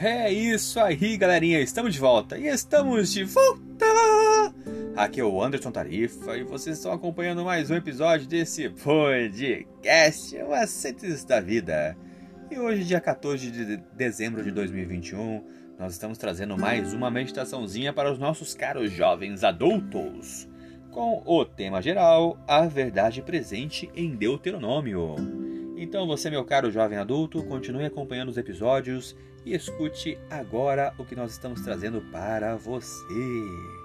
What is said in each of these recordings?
É isso aí, galerinha, estamos de volta e estamos de volta! Aqui é o Anderson Tarifa e vocês estão acompanhando mais um episódio desse podcast, o Aceites da Vida. E hoje, dia 14 de dezembro de 2021, nós estamos trazendo mais uma meditaçãozinha para os nossos caros jovens adultos, com o tema geral, a verdade presente em Deuteronômio. Então você, meu caro jovem adulto, continue acompanhando os episódios e escute agora o que nós estamos trazendo para você.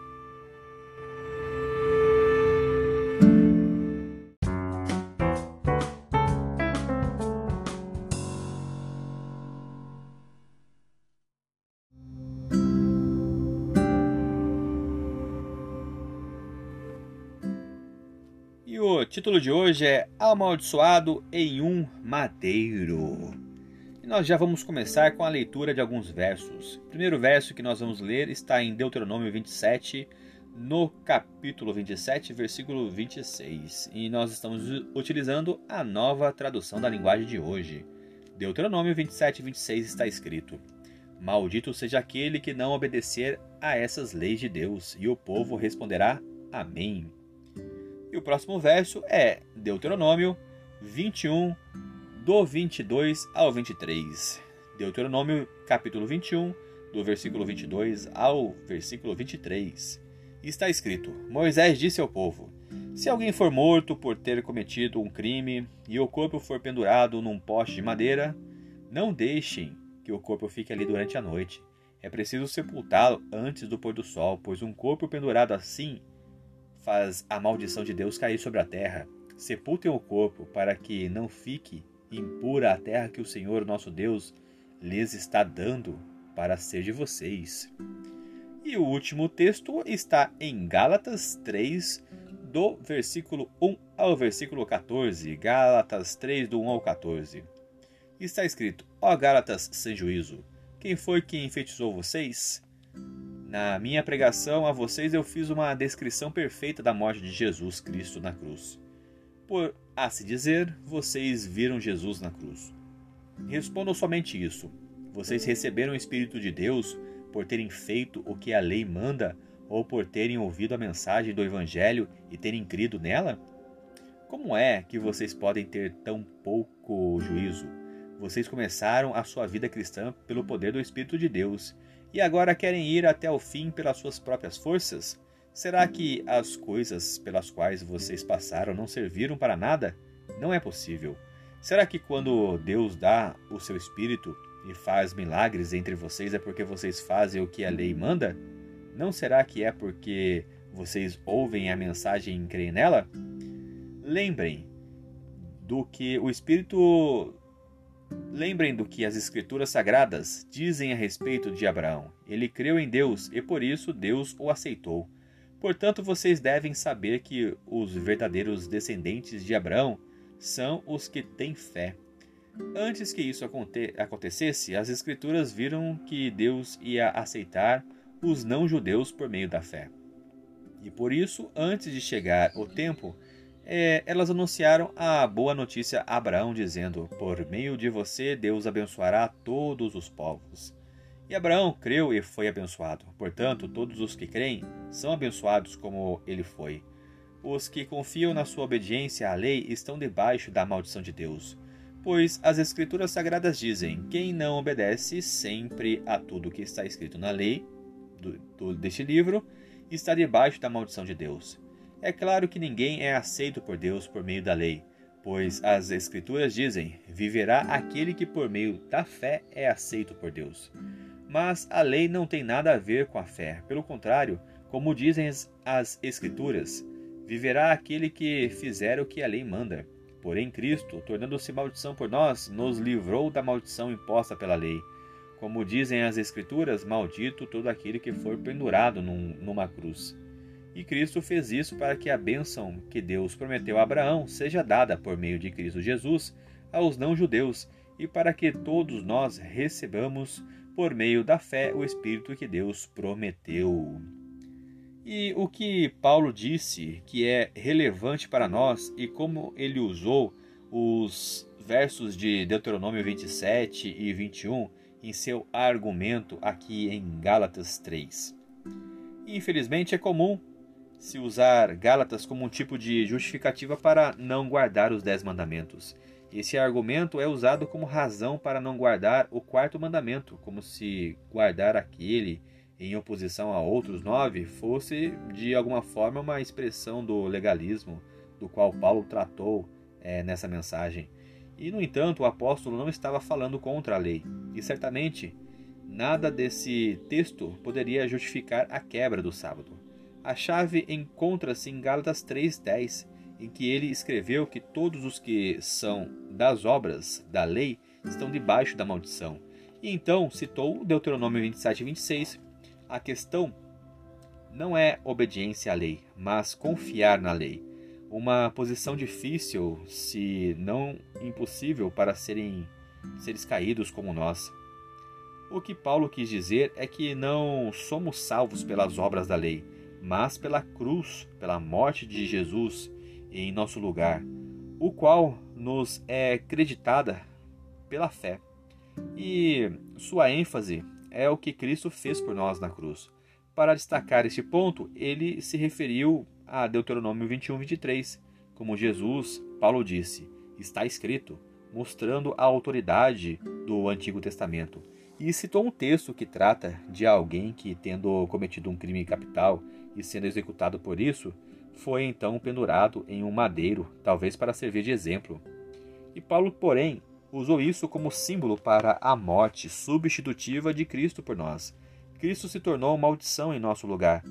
O título de hoje é Amaldiçoado em um Madeiro. E nós já vamos começar com a leitura de alguns versos. O primeiro verso que nós vamos ler está em Deuteronômio 27, no capítulo 27, versículo 26. E nós estamos utilizando a nova tradução da linguagem de hoje. Deuteronômio 27, 26 está escrito: Maldito seja aquele que não obedecer a essas leis de Deus. E o povo responderá: Amém. E o próximo verso é Deuteronômio 21, do 22 ao 23. Deuteronômio, capítulo 21, do versículo 22 ao versículo 23. Está escrito: Moisés disse ao povo: Se alguém for morto por ter cometido um crime e o corpo for pendurado num poste de madeira, não deixem que o corpo fique ali durante a noite. É preciso sepultá-lo antes do pôr do sol, pois um corpo pendurado assim faz a maldição de Deus cair sobre a terra. Sepultem o corpo, para que não fique impura a terra que o Senhor nosso Deus lhes está dando para ser de vocês. E o último texto está em Gálatas 3, do versículo 1 ao versículo 14. Gálatas 3, do 1 ao 14. Está escrito: Ó Gálatas sem juízo, quem foi que enfeitiçou vocês? Na minha pregação a vocês eu fiz uma descrição perfeita da morte de Jesus Cristo na cruz. Por assim dizer, vocês viram Jesus na cruz. Respondam somente isso. Vocês receberam o Espírito de Deus por terem feito o que a lei manda ou por terem ouvido a mensagem do Evangelho e terem crido nela? Como é que vocês podem ter tão pouco juízo? Vocês começaram a sua vida cristã pelo poder do Espírito de Deus e agora querem ir até o fim pelas suas próprias forças? Será que as coisas pelas quais vocês passaram não serviram para nada? Não é possível. Será que quando Deus dá o seu espírito e faz milagres entre vocês é porque vocês fazem o que a lei manda? Não será que é porque vocês ouvem a mensagem e creem nela? Lembrem do que o Espírito Lembrem do que as Escrituras Sagradas dizem a respeito de Abraão. Ele creu em Deus e por isso Deus o aceitou. Portanto, vocês devem saber que os verdadeiros descendentes de Abraão são os que têm fé. Antes que isso aconte acontecesse, as Escrituras viram que Deus ia aceitar os não-judeus por meio da fé. E por isso, antes de chegar o tempo, é, elas anunciaram a boa notícia a Abraão, dizendo: Por meio de você, Deus abençoará todos os povos. E Abraão creu e foi abençoado. Portanto, todos os que creem são abençoados como ele foi. Os que confiam na sua obediência à lei estão debaixo da maldição de Deus. Pois as Escrituras Sagradas dizem: quem não obedece sempre a tudo que está escrito na lei do, do, deste livro está debaixo da maldição de Deus. É claro que ninguém é aceito por Deus por meio da lei, pois as Escrituras dizem: viverá aquele que por meio da fé é aceito por Deus. Mas a lei não tem nada a ver com a fé, pelo contrário, como dizem as Escrituras, viverá aquele que fizer o que a lei manda. Porém, Cristo, tornando-se maldição por nós, nos livrou da maldição imposta pela lei. Como dizem as Escrituras, maldito todo aquele que for pendurado num, numa cruz. E Cristo fez isso para que a bênção que Deus prometeu a Abraão seja dada por meio de Cristo Jesus aos não-judeus e para que todos nós recebamos por meio da fé o Espírito que Deus prometeu. E o que Paulo disse que é relevante para nós e como ele usou os versos de Deuteronômio 27 e 21 em seu argumento aqui em Gálatas 3. Infelizmente é comum se usar Gálatas como um tipo de justificativa para não guardar os dez mandamentos. Esse argumento é usado como razão para não guardar o quarto mandamento, como se guardar aquele em oposição a outros nove fosse de alguma forma uma expressão do legalismo do qual Paulo tratou é, nessa mensagem. E, no entanto, o apóstolo não estava falando contra a lei, e certamente nada desse texto poderia justificar a quebra do sábado. A chave encontra-se em Gálatas 3:10, em que ele escreveu que todos os que são das obras da lei estão debaixo da maldição. E então citou Deuteronômio 27:26. A questão não é obediência à lei, mas confiar na lei. Uma posição difícil, se não impossível, para serem seres caídos como nós. O que Paulo quis dizer é que não somos salvos pelas obras da lei, mas pela cruz, pela morte de Jesus em nosso lugar, o qual nos é creditada pela fé. E sua ênfase é o que Cristo fez por nós na cruz. Para destacar este ponto, ele se referiu a Deuteronômio 21, 23, como Jesus, Paulo disse, está escrito, mostrando a autoridade do Antigo Testamento. E citou um texto que trata de alguém que, tendo cometido um crime capital, e sendo executado por isso, foi então pendurado em um madeiro, talvez para servir de exemplo. E Paulo, porém, usou isso como símbolo para a morte substitutiva de Cristo por nós. Cristo se tornou maldição em nosso lugar,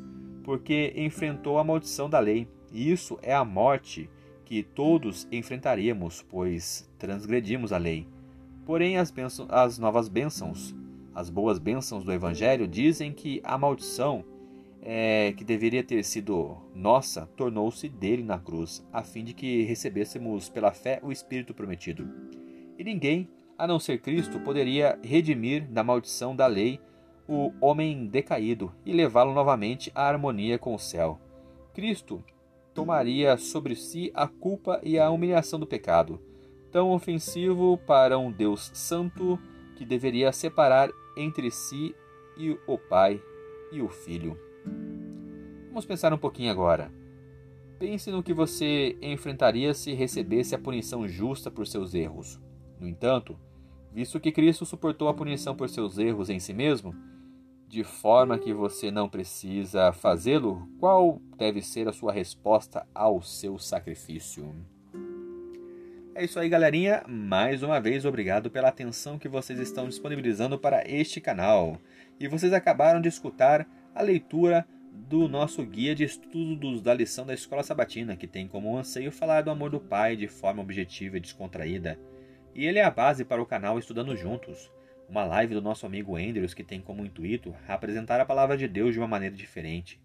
porque enfrentou a maldição da lei, e isso é a morte que todos enfrentaríamos, pois transgredimos a lei. Porém, as, as novas bênçãos, as boas bênçãos do Evangelho, dizem que a maldição é, que deveria ter sido nossa, tornou-se dele na cruz, a fim de que recebêssemos pela fé o Espírito prometido. E ninguém, a não ser Cristo, poderia redimir da maldição da lei o homem decaído e levá-lo novamente à harmonia com o céu. Cristo tomaria sobre si a culpa e a humilhação do pecado, tão ofensivo para um Deus santo que deveria separar entre si e o Pai e o Filho. Vamos pensar um pouquinho agora. Pense no que você enfrentaria se recebesse a punição justa por seus erros. No entanto, visto que Cristo suportou a punição por seus erros em si mesmo, de forma que você não precisa fazê-lo, qual deve ser a sua resposta ao seu sacrifício? É isso aí, galerinha. Mais uma vez, obrigado pela atenção que vocês estão disponibilizando para este canal. E vocês acabaram de escutar a leitura do nosso guia de estudos da lição da Escola Sabatina, que tem como anseio falar do amor do Pai de forma objetiva e descontraída. E ele é a base para o canal Estudando Juntos, uma live do nosso amigo Andrews que tem como intuito apresentar a palavra de Deus de uma maneira diferente.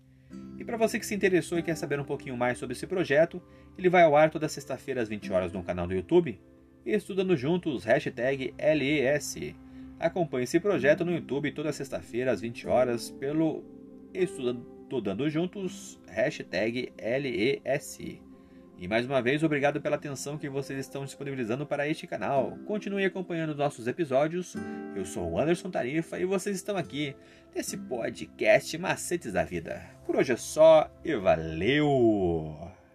E para você que se interessou e quer saber um pouquinho mais sobre esse projeto, ele vai ao ar toda sexta-feira às 20 horas no canal do YouTube, Estudando Juntos, hashtag LES. Acompanhe esse projeto no YouTube toda sexta-feira às 20 horas pelo Estudando Juntos, hashtag LES. E mais uma vez, obrigado pela atenção que vocês estão disponibilizando para este canal. Continue acompanhando nossos episódios. Eu sou o Anderson Tarifa e vocês estão aqui nesse podcast Macetes da Vida. Por hoje é só e valeu!